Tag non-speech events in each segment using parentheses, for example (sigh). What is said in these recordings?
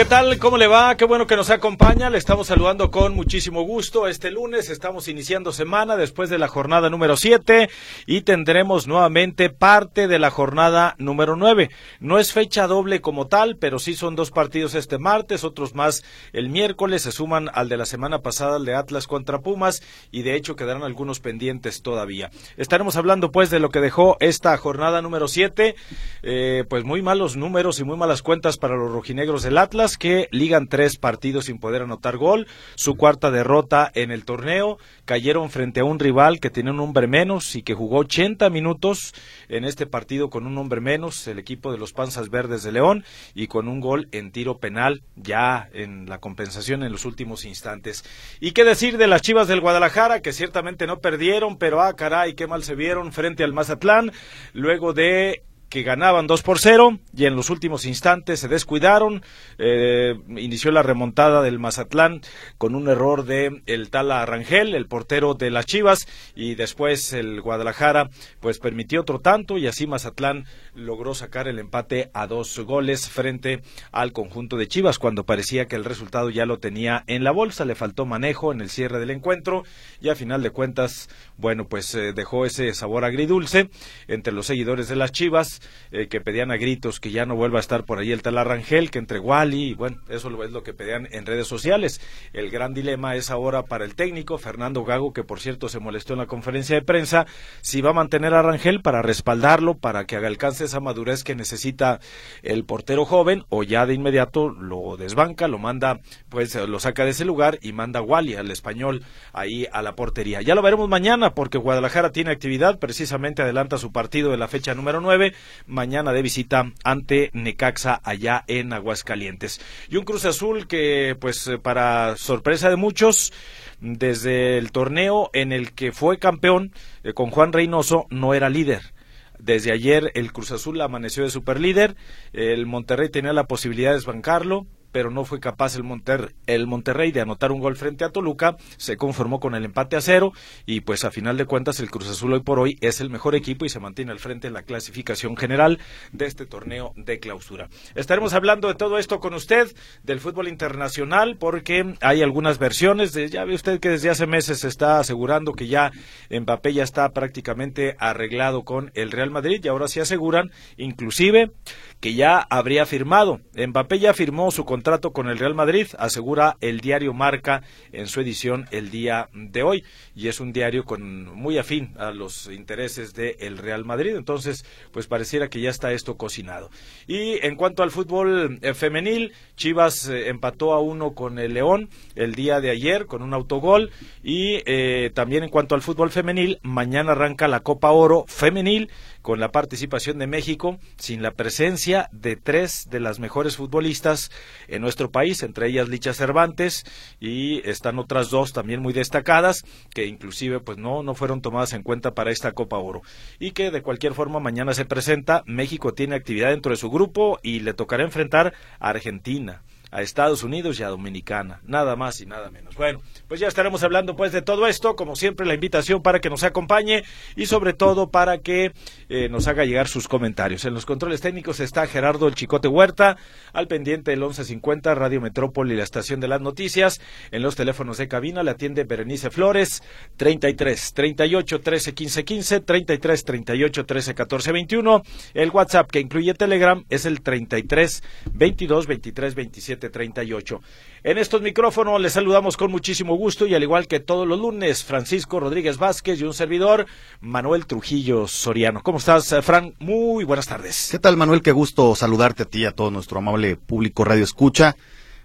¿Qué tal? ¿Cómo le va? Qué bueno que nos acompaña. Le estamos saludando con muchísimo gusto. Este lunes estamos iniciando semana después de la jornada número 7 y tendremos nuevamente parte de la jornada número 9. No es fecha doble como tal, pero sí son dos partidos este martes, otros más el miércoles. Se suman al de la semana pasada, el de Atlas contra Pumas y de hecho quedarán algunos pendientes todavía. Estaremos hablando pues de lo que dejó esta jornada número 7. Eh, pues muy malos números y muy malas cuentas para los rojinegros del Atlas que ligan tres partidos sin poder anotar gol, su cuarta derrota en el torneo, cayeron frente a un rival que tenía un hombre menos y que jugó 80 minutos en este partido con un hombre menos, el equipo de los Panzas Verdes de León, y con un gol en tiro penal ya en la compensación en los últimos instantes. ¿Y qué decir de las Chivas del Guadalajara, que ciertamente no perdieron, pero ah, caray, qué mal se vieron frente al Mazatlán, luego de que ganaban 2 por 0 y en los últimos instantes se descuidaron. Eh, inició la remontada del Mazatlán con un error de el Tala Rangel, el portero de las Chivas, y después el Guadalajara pues permitió otro tanto y así Mazatlán logró sacar el empate a dos goles frente al conjunto de Chivas cuando parecía que el resultado ya lo tenía en la bolsa, le faltó manejo en el cierre del encuentro y a final de cuentas, bueno, pues eh, dejó ese sabor agridulce entre los seguidores de las Chivas eh, que pedían a gritos que ya no vuelva a estar por ahí el tal Arrangel, que entre Wally, y bueno, eso es lo que pedían en redes sociales. El gran dilema es ahora para el técnico, Fernando Gago, que por cierto se molestó en la conferencia de prensa, si va a mantener a Rangel para respaldarlo, para que alcance esa madurez que necesita el portero joven, o ya de inmediato lo desbanca, lo manda, pues lo saca de ese lugar y manda a Wally, al español, ahí a la portería. Ya lo veremos mañana, porque Guadalajara tiene actividad, precisamente adelanta su partido de la fecha número 9 mañana de visita ante Necaxa allá en Aguascalientes. Y un Cruz Azul que, pues, eh, para sorpresa de muchos, desde el torneo en el que fue campeón eh, con Juan Reynoso, no era líder. Desde ayer el Cruz Azul amaneció de superlíder, el Monterrey tenía la posibilidad de desbancarlo, pero no fue capaz el, Monter el Monterrey de anotar un gol frente a Toluca, se conformó con el empate a cero y pues a final de cuentas el Cruz Azul hoy por hoy es el mejor equipo y se mantiene al frente en la clasificación general de este torneo de clausura. Estaremos hablando de todo esto con usted, del fútbol internacional, porque hay algunas versiones, de, ya ve usted que desde hace meses se está asegurando que ya Mbappé ya está prácticamente arreglado con el Real Madrid y ahora se aseguran inclusive que ya habría firmado. Mbappé ya firmó su contrato con el Real Madrid, asegura el diario Marca en su edición el día de hoy. Y es un diario con muy afín a los intereses del Real Madrid. Entonces, pues pareciera que ya está esto cocinado. Y en cuanto al fútbol eh, femenil, Chivas eh, empató a uno con el León el día de ayer con un autogol. Y eh, también en cuanto al fútbol femenil, mañana arranca la Copa Oro femenil con la participación de México, sin la presencia de tres de las mejores futbolistas en nuestro país, entre ellas Licha Cervantes y están otras dos también muy destacadas que inclusive pues no no fueron tomadas en cuenta para esta Copa Oro. Y que de cualquier forma mañana se presenta, México tiene actividad dentro de su grupo y le tocará enfrentar a Argentina a Estados Unidos y a Dominicana, nada más y nada menos. Bueno, pues ya estaremos hablando pues de todo esto, como siempre la invitación para que nos acompañe y sobre todo para que eh, nos haga llegar sus comentarios. En los controles técnicos está Gerardo El Chicote Huerta, al pendiente del 1150 Radio Metrópoli, la estación de las noticias. En los teléfonos de cabina le atiende Berenice Flores, 33 38 13 15 15, 33 38 13 14 21. El WhatsApp que incluye Telegram es el 33 22 23 27 38. En estos micrófonos les saludamos con muchísimo gusto y al igual que todos los lunes, Francisco Rodríguez Vázquez y un servidor, Manuel Trujillo Soriano. ¿Cómo estás, eh, Fran? Muy buenas tardes. ¿Qué tal, Manuel? Qué gusto saludarte a ti y a todo nuestro amable público Radio Escucha.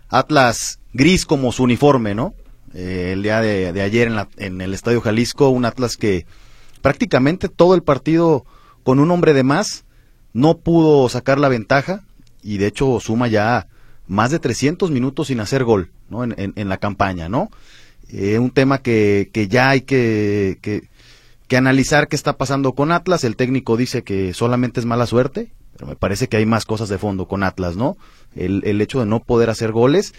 Atlas gris como su uniforme, ¿no? Eh, el día de, ayer en, en el Estadio Jalisco, un Atlas que prácticamente todo el partido con un hombre de más, no pudo sacar la ventaja y de hecho suma ya más de 300 minutos sin hacer gol ¿no? en, la campaña, ¿no? Eh, un tema que, que ya hay que, que, que, analizar qué está pasando con Atlas. El técnico dice que solamente es mala suerte, pero me parece que hay más cosas de fondo con Atlas, ¿no? El, el hecho de no poder hacer goles.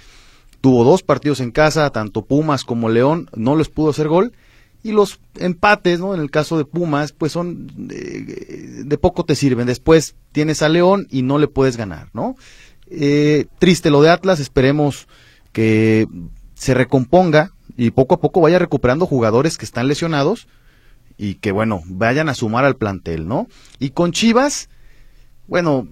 Tuvo dos partidos en casa, tanto Pumas como León, no les pudo hacer gol. Y los empates, ¿no? En el caso de Pumas, pues son de, de poco te sirven. Después tienes a León y no le puedes ganar, ¿no? Eh, triste lo de Atlas, esperemos que se recomponga y poco a poco vaya recuperando jugadores que están lesionados y que bueno, vayan a sumar al plantel, ¿no? Y con Chivas, bueno,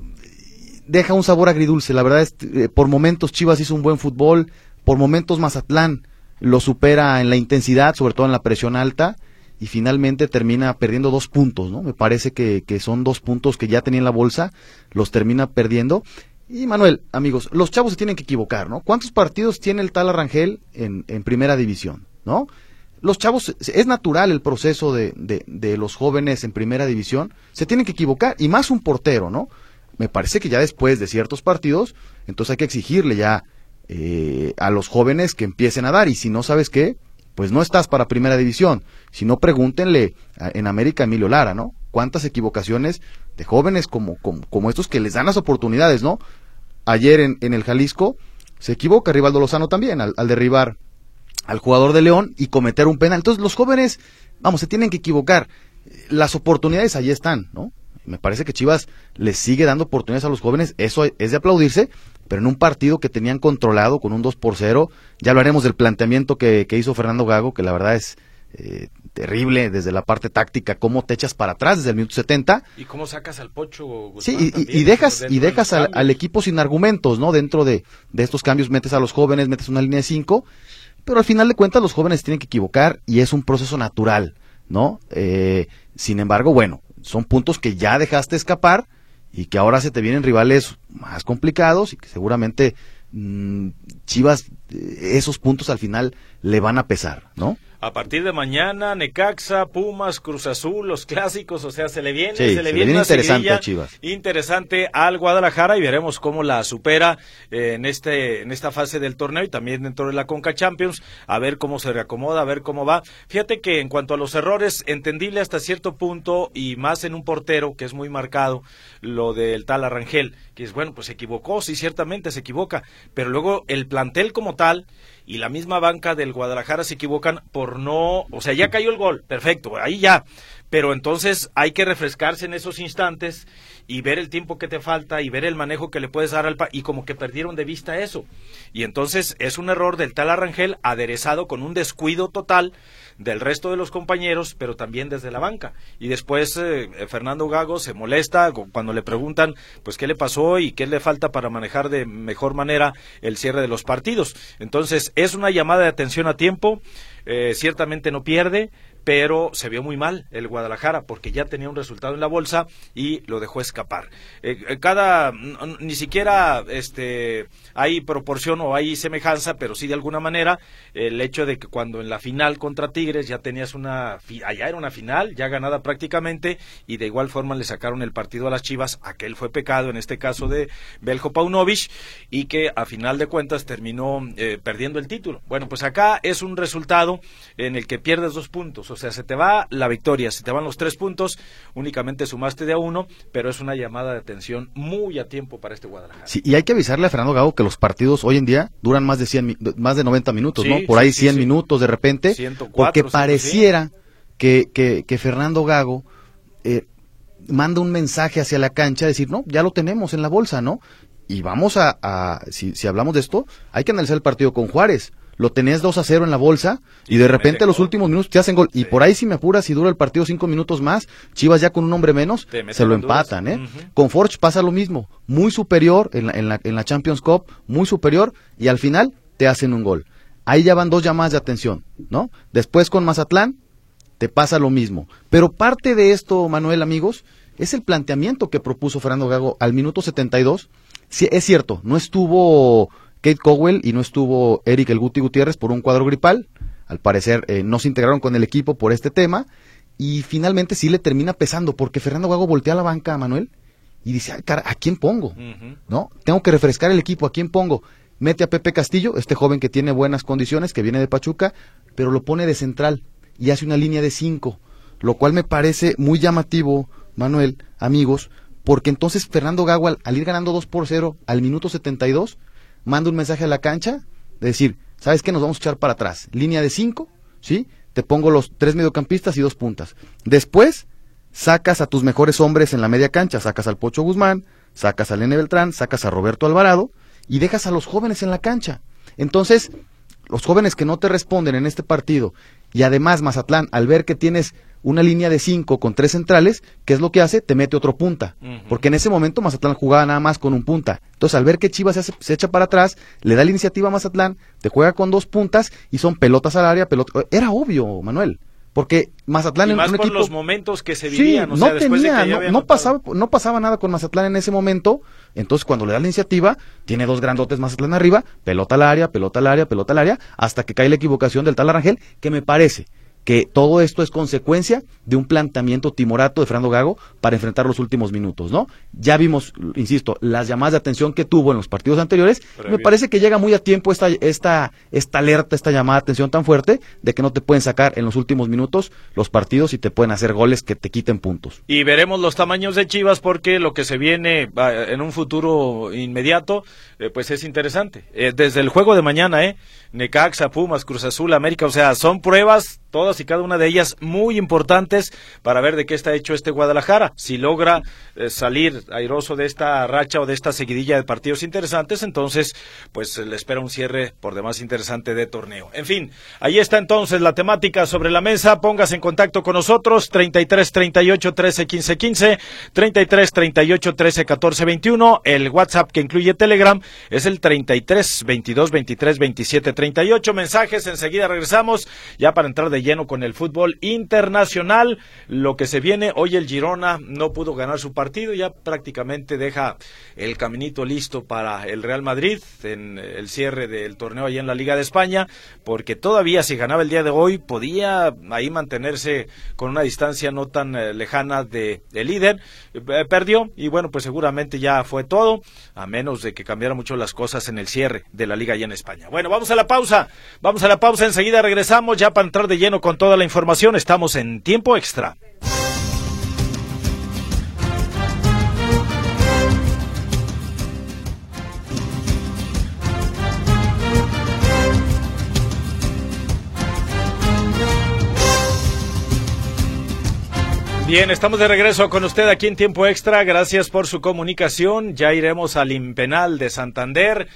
deja un sabor agridulce, la verdad es, eh, por momentos Chivas hizo un buen fútbol, por momentos Mazatlán lo supera en la intensidad, sobre todo en la presión alta, y finalmente termina perdiendo dos puntos, ¿no? Me parece que, que son dos puntos que ya tenía en la bolsa, los termina perdiendo, y Manuel, amigos, los chavos se tienen que equivocar, ¿no? ¿Cuántos partidos tiene el tal Arrangel en, primera división, ¿no? Los chavos, es natural el proceso de, de, los jóvenes en primera división, se tienen que equivocar, y más un portero, ¿no? Me parece que ya después de ciertos partidos, entonces hay que exigirle ya eh, a los jóvenes que empiecen a dar, y si no sabes qué, pues no estás para primera división. Si no, pregúntenle en América Emilio Lara, ¿no? Cuántas equivocaciones de jóvenes como, como, estos que les dan las oportunidades, ¿no? Ayer en, el Jalisco se equivoca Rivaldo Lozano también al, derribar al jugador de León y cometer un penal. Entonces los jóvenes, vamos, se tienen que equivocar. Las oportunidades ahí están, ¿no? Me parece que Chivas les sigue dando oportunidades a los jóvenes, eso es de aplaudirse, pero en un partido que tenían controlado con un 2 por 0, ya lo haremos del planteamiento que hizo Fernando Gago, que la verdad es eh, terrible desde la parte táctica, cómo te echas para atrás desde el minuto 70. Y cómo sacas al Pocho. sí, y, dejas, y dejas al, equipo sin argumentos, ¿no? Dentro de, de, estos cambios metes a los jóvenes, metes una línea de 5, pero al final de cuentas los jóvenes tienen que equivocar y es un proceso natural, ¿no? Eh, sin embargo, bueno, son puntos que ya dejaste escapar y que ahora se te vienen rivales más complicados y que seguramente mm, Chivas eh, esos puntos al final le van a pesar, ¿no? A partir de mañana, Necaxa, Pumas, Cruz Azul, los clásicos, o sea, se le viene, se, le viene, interesante a Chivas. Interesante al Guadalajara y veremos cómo la supera eh, en este en esta fase del torneo y también dentro de la Conca Champions, a ver cómo se reacomoda, a ver cómo va. Fíjate que en cuanto a los errores, entendible hasta cierto punto y más en un portero que es muy marcado lo del tal Arrangel, que es bueno, pues se equivocó, sí, ciertamente se equivoca, pero luego el plantel como tal y la misma banca del Guadalajara se equivocan por no, o sea, ya cayó el gol, perfecto, ahí ya, pero entonces hay que refrescarse en esos instantes y ver el tiempo que te falta y ver el manejo que le puedes dar al pa y como que perdieron de vista eso. Y entonces es un error del tal Arrangel aderezado con un descuido total del resto de los compañeros, pero también desde la banca. Y después eh, eh, Fernando Gago se molesta cuando le preguntan, pues, qué le pasó y qué le falta para manejar de mejor manera el cierre de los partidos. Entonces, es una llamada de atención a tiempo, eh, ciertamente no pierde, pero se vio muy mal el Guadalajara porque ya tenía un resultado en la bolsa y lo dejó escapar. Eh, eh, cada ni siquiera este hay proporción o hay semejanza, pero sí de alguna manera el hecho de que cuando en la final contra Tigres ya tenías una allá era una final ya ganada prácticamente y de igual forma le sacaron el partido a las Chivas, aquel fue pecado en este caso de Beljo Paunovic y que a final de cuentas terminó eh, perdiendo el título. Bueno, pues acá es un resultado en el que pierdes dos puntos o sea, se te va la victoria, se te van los tres puntos, únicamente sumaste de a uno, pero es una llamada de atención muy a tiempo para este Guadalajara. Sí, y hay que avisarle a Fernando Gago que los partidos hoy en día duran más de 100, más de 90 minutos, ¿no? Por ahí 100 minutos de repente, porque pareciera que, que, Fernando Gago eh, manda un mensaje hacia la cancha, decir, no, ya lo tenemos en la bolsa, ¿no? Y vamos a, a si, si hablamos de esto, hay que analizar el partido con Juárez lo tenés 2 a 0 en la bolsa y de repente a los últimos minutos te hacen gol. Y por ahí si me apuras, si dura el partido cinco minutos más, Chivas ya con un hombre menos, se lo empatan. ¿eh? Con Forge pasa lo mismo, muy superior en la, en, la, en la Champions Cup, muy superior y al final te hacen un gol. Ahí ya van dos llamadas de atención, ¿no? Después con Mazatlán te pasa lo mismo. Pero parte de esto, Manuel, amigos, es el planteamiento que propuso Fernando Gago al minuto 72. Sí, es cierto, no estuvo Kate Cowell y no estuvo Eric El Guti Gutiérrez por un cuadro gripal. Al parecer eh, no se integraron con el equipo por este tema. y finalmente sí le termina pesando porque Fernando Gago voltea a la banca a Manuel y dice, Ay, cara, ¿a quién pongo? ¿No? Tengo que refrescar el equipo, ¿a quién pongo? Mete a Pepe Castillo, este joven que tiene buenas condiciones, que viene de Pachuca, pero lo pone de central y hace una línea de cinco, lo cual me parece muy llamativo, Manuel, amigos, porque entonces Fernando Gago al, ir ganando 2 por 0 al minuto 72, manda un mensaje a la cancha de decir, ¿sabes qué? Nos vamos a echar para atrás. Línea de 5, ¿sí? Te pongo los tres mediocampistas y dos puntas. Después, sacas a tus mejores hombres en la media cancha, sacas al Pocho Guzmán, sacas a Lene Beltrán, sacas a Roberto Alvarado y dejas a los jóvenes en la cancha. Entonces, los jóvenes que no te responden en este partido y además Mazatlán, al ver que tienes una línea de cinco con tres centrales, ¿qué es lo que hace? Te mete otro punta. Porque en ese momento Mazatlán jugaba nada más con un punta. Entonces, al ver que Chivas se, echa para atrás, le da la iniciativa a Mazatlán, te juega con dos puntas y son pelotas al área, pelota. Era obvio, Manuel. Porque Mazatlán en un equipo... los momentos que se vivían, no tenía, no, pasaba, no pasaba nada con Mazatlán en ese momento. Entonces, cuando le da la iniciativa, tiene dos grandotes Mazatlán arriba, pelota al área, pelota al área, pelota al área, hasta que cae la equivocación del tal Arangel, que me parece que todo esto es consecuencia de un planteamiento timorato de Fernando Gago para enfrentar los últimos minutos, ¿no? Ya vimos, insisto, las llamadas de atención que tuvo en los partidos anteriores. me parece que llega muy a tiempo esta, esta, esta alerta, esta llamada de atención tan fuerte de que no te pueden sacar en los últimos minutos los partidos y te pueden hacer goles que te quiten puntos. Y veremos los tamaños de Chivas porque lo que se viene en un futuro inmediato, eh, pues es interesante. Eh, desde el juego de mañana, ¿eh? Necaxa, Pumas, Cruz Azul, América, o sea, son pruebas todas y cada una de ellas muy importantes para ver de qué está hecho este Guadalajara. Si logra eh, salir airoso de esta racha o de esta seguidilla de partidos interesantes, entonces pues le espera un cierre por demás interesante de torneo. En fin, ahí está entonces la temática sobre la mesa. Póngase en contacto con nosotros 33 38 13 15 15, 33 38 13 14 21. El WhatsApp que incluye Telegram es el 33 22 23 27 30 38 mensajes, enseguida regresamos ya para entrar de lleno con el fútbol internacional. Lo que se viene, hoy el Girona no pudo ganar su partido, ya prácticamente deja el caminito listo para el Real Madrid en el cierre del torneo allá en la Liga de España, porque todavía si ganaba el día de hoy podía ahí mantenerse con una distancia no tan eh, lejana de, líder. Eh, perdió y bueno, pues seguramente ya fue todo, a menos de que cambiara mucho las cosas en el cierre de la Liga allá en España. Bueno, vamos a la pausa. Vamos a la pausa, enseguida regresamos ya para entrar de lleno con toda la información. Estamos en tiempo extra. Bien, estamos de regreso con usted aquí en Tiempo Extra. Gracias por su comunicación. Ya iremos al Impenal de Santander.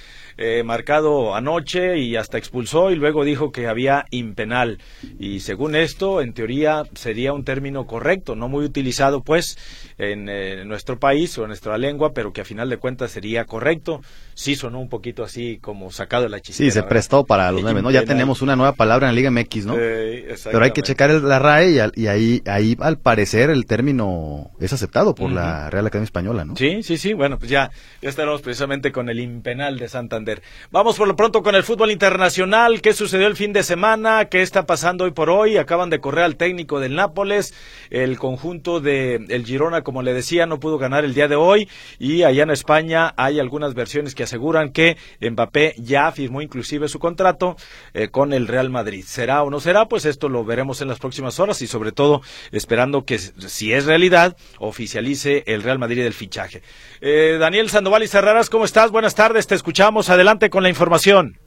Eh, marcado anoche y hasta expulsó y luego dijo que había impenal. Y según esto, en teoría sería un término correcto, no muy utilizado pues en, eh, nuestro país o en nuestra lengua, pero que a final de cuentas sería correcto. Sí sonó un poquito así como sacado de la chistera. Sí, se prestó para los nueve, ¿no? Ya tenemos una nueva palabra en la Liga MX, ¿no? pero hay que checar el, la RAE y, ahí, ahí al parecer el término es aceptado por la Real Academia Española, ¿no? Sí, sí, sí. Bueno, pues ya, ya estaremos precisamente con el impenal de Santander. Vamos por lo pronto con el fútbol internacional. ¿Qué sucedió el fin de semana? ¿Qué está pasando hoy por hoy? Acaban de correr al técnico del Nápoles. El conjunto de el Girona, como le decía, no pudo ganar el día de hoy. Y allá en España hay algunas versiones que aseguran que Mbappé ya firmó inclusive su contrato eh, con el Real Madrid. ¿Será o no será? Pues esto lo veremos en las próximas horas y sobre todo esperando que si es realidad oficialice el Real Madrid el fichaje. Eh, Daniel Sandoval y Cerraras, ¿cómo estás? Buenas tardes, te escuchamos. Adelante con la información.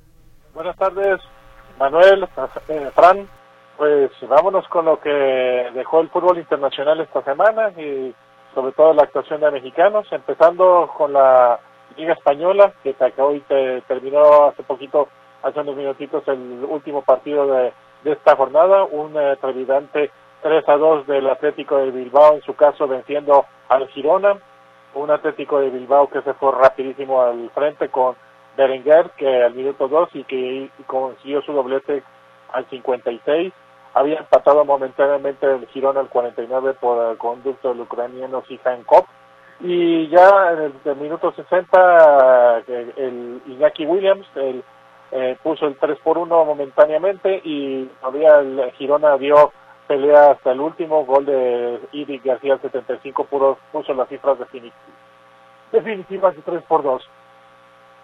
Buenas tardes, Manuel, eh, Fran. Pues vámonos con lo que dejó el fútbol internacional esta semana y sobre todo la actuación de mexicanos, empezando con la Liga Española, que hoy te, terminó hace poquito, hace unos minutitos, el último partido de, esta jornada, un eh, trevidante 3 a 2 del Atlético de Bilbao, en su caso venciendo al Girona, un Atlético de Bilbao que se fue rapidísimo al frente con Berenguer, que al minuto 2 y que consiguió su doblete al 56. Había empatado momentáneamente el Girona al 49 por el conducto del ucraniano Sihan Kop. Y ya en el, minuto 60, el, Iñaki Williams eh, puso el 3 por 1 momentáneamente y todavía el Girona dio pelea hasta el último, gol de Idi García al 75 puro, puso las cifras definitivas de 3 por 2.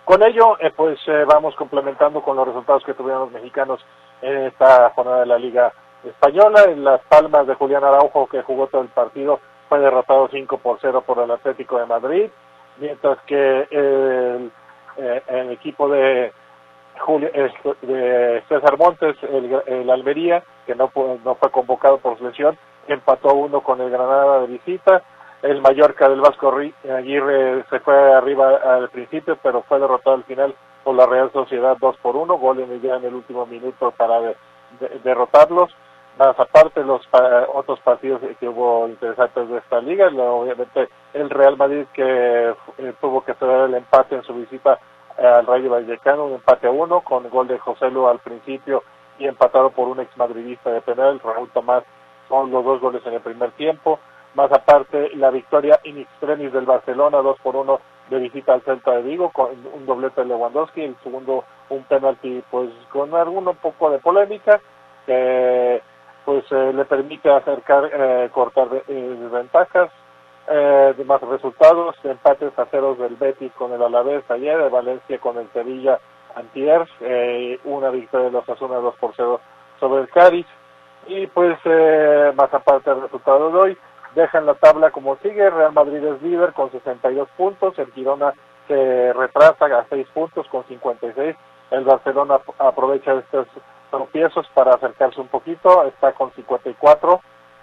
Con ello, eh, pues eh, vamos complementando con los resultados que tuvieron los mexicanos en esta jornada de la Liga Española. En las palmas de Julián Araujo, que jugó todo el partido, fue derrotado 5 por 0 por el Atlético de Madrid, mientras que el, eh, equipo de, de César Montes, el, Almería, que no, no fue convocado por lesión, empató uno con el Granada de visita. El Mallorca del Vasco Aguirre se fue arriba al principio, pero fue derrotado al final por la Real Sociedad 2 por 1, gol en el, el último minuto para derrotarlos. Más aparte, los otros partidos que hubo interesantes de esta liga, obviamente el Real Madrid que eh, tuvo que hacer el empate en su visita al Rayo Vallecano, un empate a uno, con gol de José Lu al principio y empatado por un ex madridista de penal, Raúl Tomás, con los dos goles en el primer tiempo. Más aparte, la victoria in extremis del Barcelona, 2 por 1 de visita al Celta de Vigo, con un doblete de Lewandowski, el segundo un penalti pues con algún poco de polémica, que pues eh, le permite acercar, eh, cortar eh, ventajas, eh, de más resultados, empates a ceros del Betis con el Alavés ayer, de Valencia con el Sevilla antier, eh, una victoria de los Asuna 2 por 0 sobre el Cádiz, y pues eh, más aparte del resultado de hoy, dejan la tabla como sigue, Real Madrid es líder con 62 puntos, el Girona se retrasa a 6 puntos con 56, el Barcelona aprovecha estos tropiezos para acercarse un poquito, está con 54,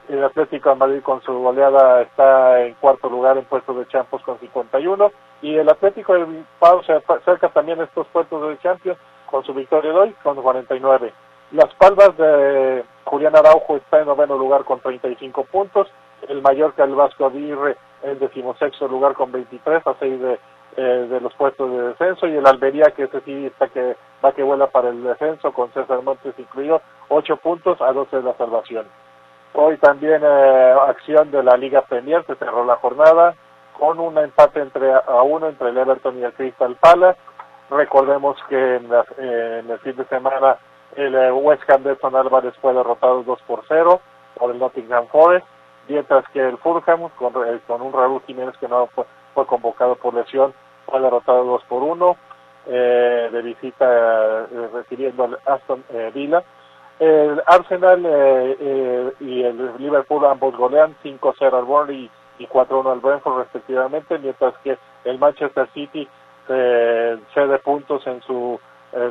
el Atlético de Madrid con su goleada está en cuarto lugar en puestos de Champions con 51 y el Atlético de Bilbao se acerca también a estos puestos de Champions con su victoria de hoy con 49. Las Palmas de Julián Araujo está en noveno lugar con 35 puntos, el Mallorca el Vasco Aguirre en decimosexto lugar con 23 a 6 de, eh, de los puestos de descenso y el Almería que ese sí está que va que vuela para el descenso con César Montes incluido 8 puntos a 12 de la salvación. Hoy también eh, acción de la Liga Premier, se cerró la jornada con un empate entre a uno entre el Everton y el Crystal Palace. Recordemos que en, el fin de semana el eh, West Ham de Son Álvarez fue derrotado 2 por 0 por el Nottingham Forest, mientras que el Fulham con, eh, con un Raúl Jiménez que no fue, fue, convocado por lesión fue derrotado 2 por 1 de visita recibiendo al Aston Villa el Arsenal eh, eh, y el Liverpool ambos golean 5-0 al Burnley y 4-1 al Brentford respectivamente, mientras que el Manchester City eh, cede puntos en su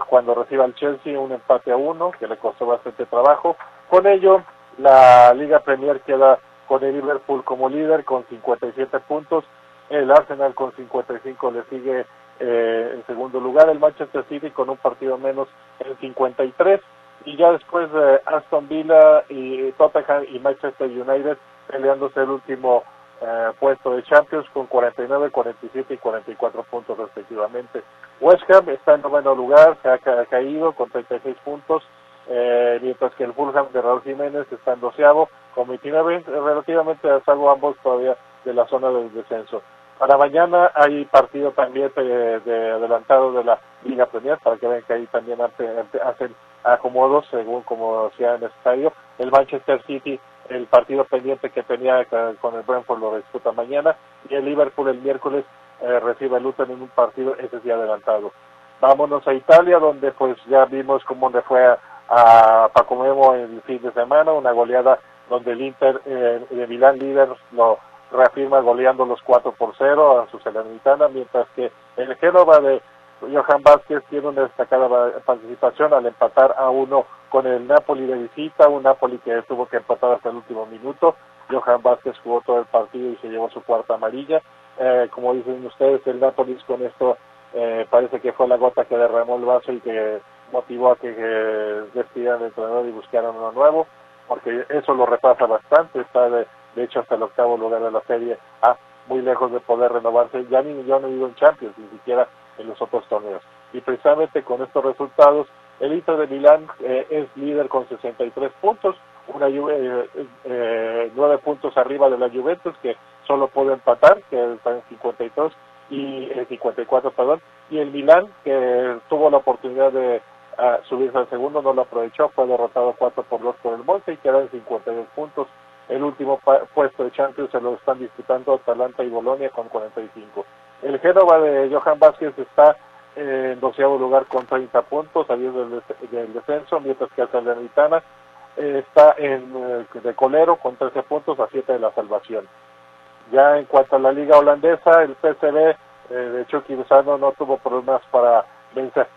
cuando reciba al Chelsea un empate a uno que le costó bastante trabajo. Con ello, la Liga Premier queda con el Liverpool como líder con 57 puntos, el Arsenal con 55 le sigue en segundo lugar, el Manchester City con un partido menos en 53 y ya después de Aston Villa y Tottenham y Manchester United peleándose el último eh, puesto de Champions con 49, 47 y 44 puntos respectivamente. West Ham está en noveno lugar, se ha caído con 36 puntos, eh, mientras que el Fulham de Raúl Jiménez está en doceavo con 29, relativamente a salvo ambos todavía de la zona del descenso. Para mañana hay partido también de, de adelantado de la Liga Premier, para que vean que ahí también hacen acomodos según como sea estadio. El Manchester City, el partido pendiente que tenía con el Brentford lo disputa mañana y el Liverpool el miércoles eh, recibe el Luton en un partido ese día adelantado. Vámonos a Italia donde pues ya vimos cómo le fue a, a Paco Memo el fin de semana, una goleada donde el Inter eh, de Milán líder lo reafirma goleando los 4 por 0 a su Salernitana, mientras que el Génova de Johan Vázquez tiene una destacada participación al empatar a uno con el Napoli de visita, un Napoli que tuvo que empatar hasta el último minuto. Johan Vázquez jugó todo el partido y se llevó su cuarta amarilla. Eh, como dicen ustedes, el Napoli con esto eh, parece que fue la gota que derramó el vaso y que motivó a que despidieran el entrenador y buscaran uno nuevo, porque eso lo repasa bastante, está de, de hecho hasta el octavo lugar de la serie A, muy lejos de poder renovarse. Ya ni yo no digo en Champions, ni siquiera en los otros torneos. Y precisamente con estos resultados, el Inter de Milán eh, es líder con 63 puntos, una eh, eh, nueve puntos arriba de la Juventus que solo puede empatar, que está en 52 y 54, perdón, y el Milán que tuvo la oportunidad de a subirse al segundo, no lo aprovechó, fue derrotado 4 por 2 por el Monte y queda en 52 puntos. El último puesto de Champions se lo están disputando Atalanta y Bolonia con 45. El Génova de Johan Vázquez está en doceavo lugar con 30 puntos, saliendo del, del descenso, mientras que Salernitana eh, está en eh, de colero con 13 puntos a 7 de la salvación. Ya en cuanto a la liga holandesa, el PSV eh, de Chucky Lozano no tuvo problemas para vencer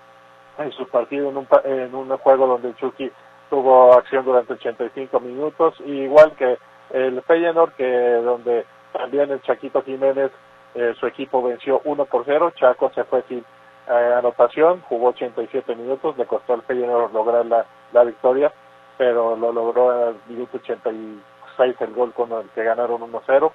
en su partido en un, en un juego donde Chucky tuvo acción durante 85 minutos, igual que el Feyenoord, que donde también el Chaquito Jiménez, eh, su equipo venció 1 por 0, Chaco se fue sin eh, anotación, jugó 87 minutos, le costó al Feyenoord lograr la, la victoria, pero lo logró al minuto 86 el gol con el que ganaron 1-0.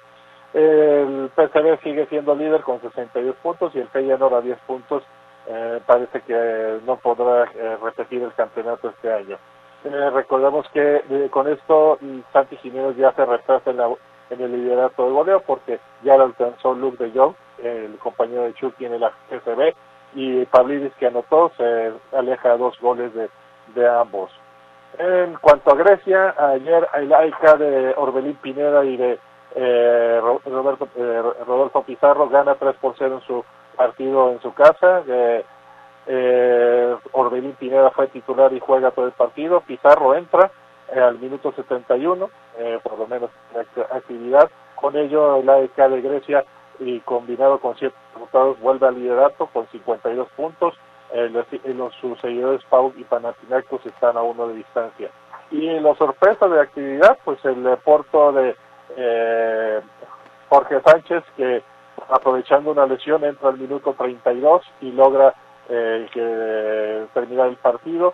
El PSV sigue siendo líder con 62 puntos y el Feyenoord a 10 puntos eh, parece que no podrá eh, repetir el campeonato este año. Eh, recordemos que eh, con esto Santi Jiménez ya se retrasa en, la, en el liderato de goleo porque ya lo alcanzó Luke de Jong, el compañero de Chucky en el PSV, y Pavlidis que anotó se aleja dos goles de, de ambos. En cuanto a Grecia, ayer el AICA de Orbelín Pineda y de eh, Roberto, Rodolfo Pizarro gana 3 por 0 en su partido en su casa. Eh, eh, Orbelín Pineda fue titular y juega todo el partido. Pizarro entra eh, al minuto 71, eh, por lo menos actividad. Con ello, el AEK de Grecia, y combinado con siete resultados, vuelve al liderato con 52 puntos. Eh, los, los, sus seguidores Pau y Panathinaikos están a uno de distancia. Y la sorpresa de actividad, pues el Porto de eh, Jorge Sánchez, que aprovechando una lesión entra al minuto 32 y logra eh, que terminar el partido.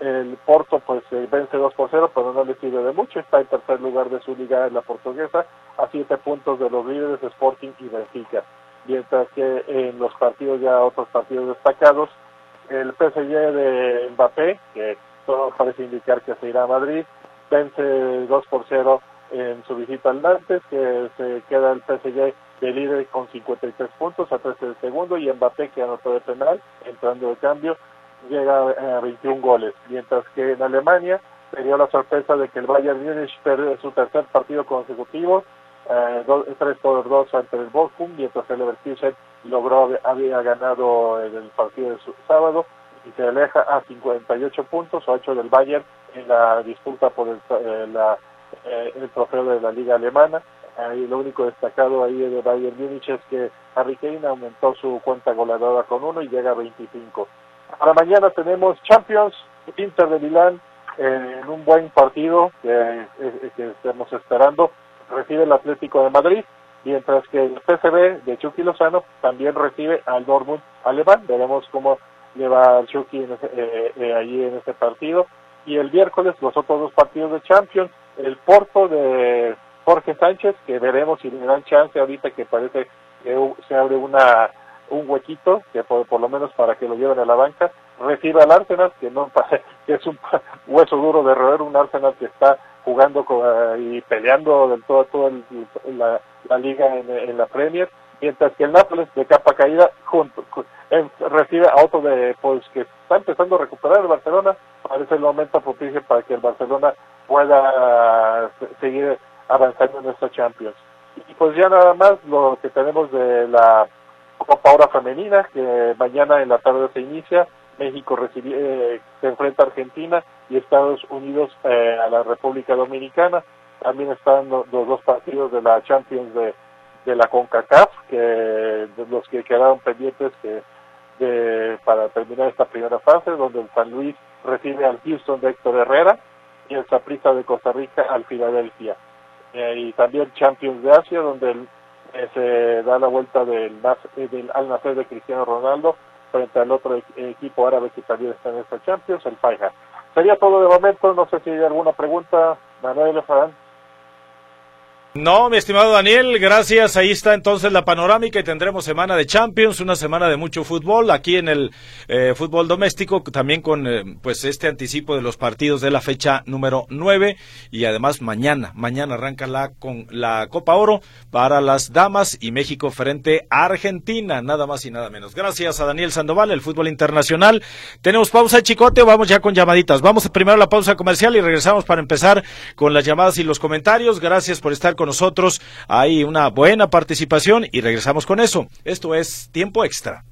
El Porto pues eh, vence 2 por 0, pero no le sirve de mucho. Está en tercer lugar de su liga en la portuguesa, a 7 puntos de los líderes Sporting y Benfica. Mientras que en los partidos ya otros partidos destacados, el PSG de Mbappé, que todo parece indicar que se irá a Madrid, vence 2 por 0 en su visita al Nantes, que se queda el PSG de líder con 53 puntos a 13 del segundo y Mbappé que anotó de penal, entrando de cambio, llega a 21 goles, mientras que en Alemania se dio la sorpresa de que el Bayern Múnich perdió su tercer partido consecutivo, eh, 3 por 2 ante el Bochum, mientras el Leverkusen logró, había ganado el partido de su, sábado y se aleja a 58 puntos, 8 del Bayern en la disputa por el, eh, eh, el trofeo de la liga alemana. Ahí lo único destacado ahí de Bayern Múnich es que Harry Kane aumentó su cuenta goleadora con uno y llega a 25. Para mañana tenemos Champions, Inter de Milán, eh, en un buen partido que, eh, que estamos esperando, recibe el Atlético de Madrid, mientras que el PSV de Chucky Lozano también recibe al Dortmund alemán. Veremos cómo le va Chucky en ese, eh, eh, en este partido. Y el miércoles los otros dos partidos de Champions, el Porto de Jorge Sánchez, que veremos si le dan chance ahorita que parece que se abre una un huequito, que por, por lo menos para que lo lleven a la banca, recibe al Arsenal, que no (laughs) que es un hueso duro de roer, un Arsenal que está jugando con, uh, y peleando del todo, el, la, la, liga en, la Premier, mientras que el Nápoles de capa caída junto, en, recibe a otro de pues que está empezando a recuperar el Barcelona, parece el momento propicio para que el Barcelona pueda seguir avanzando en esta Champions. Y pues ya nada más lo que tenemos de la Copa Hora Femenina, que mañana en la tarde se inicia, México recibe, eh, se enfrenta a Argentina y Estados Unidos eh, a la República Dominicana. También están los, los, dos partidos de la Champions de, de la CONCACAF, que de los que quedaron pendientes que de, para terminar esta primera fase, donde el San Luis recibe al Houston de Héctor Herrera y el Saprissa de Costa Rica al Filadelfia. Eh, y también Champions de Asia, donde el, eh, se da la vuelta del, eh, del Al Nacer de Cristiano Ronaldo frente al otro equipo árabe que también está en esta Champions, el Faiha. Sería todo de momento, no sé si hay alguna pregunta, Manuel Farán. No, mi estimado Daniel, gracias. Ahí está entonces la panorámica y tendremos semana de Champions, una semana de mucho fútbol aquí en el eh, fútbol doméstico, también con eh, pues este anticipo de los partidos de la fecha número 9 y además mañana, mañana arranca la con la Copa Oro para las damas y México frente a Argentina, nada más y nada menos. Gracias a Daniel Sandoval, el fútbol internacional. Tenemos pausa, chicote, vamos ya con llamaditas. Vamos primero a la pausa comercial y regresamos para empezar con las llamadas y los comentarios. Gracias por estar con nosotros. Hay una buena participación y regresamos con eso. Esto es tiempo extra.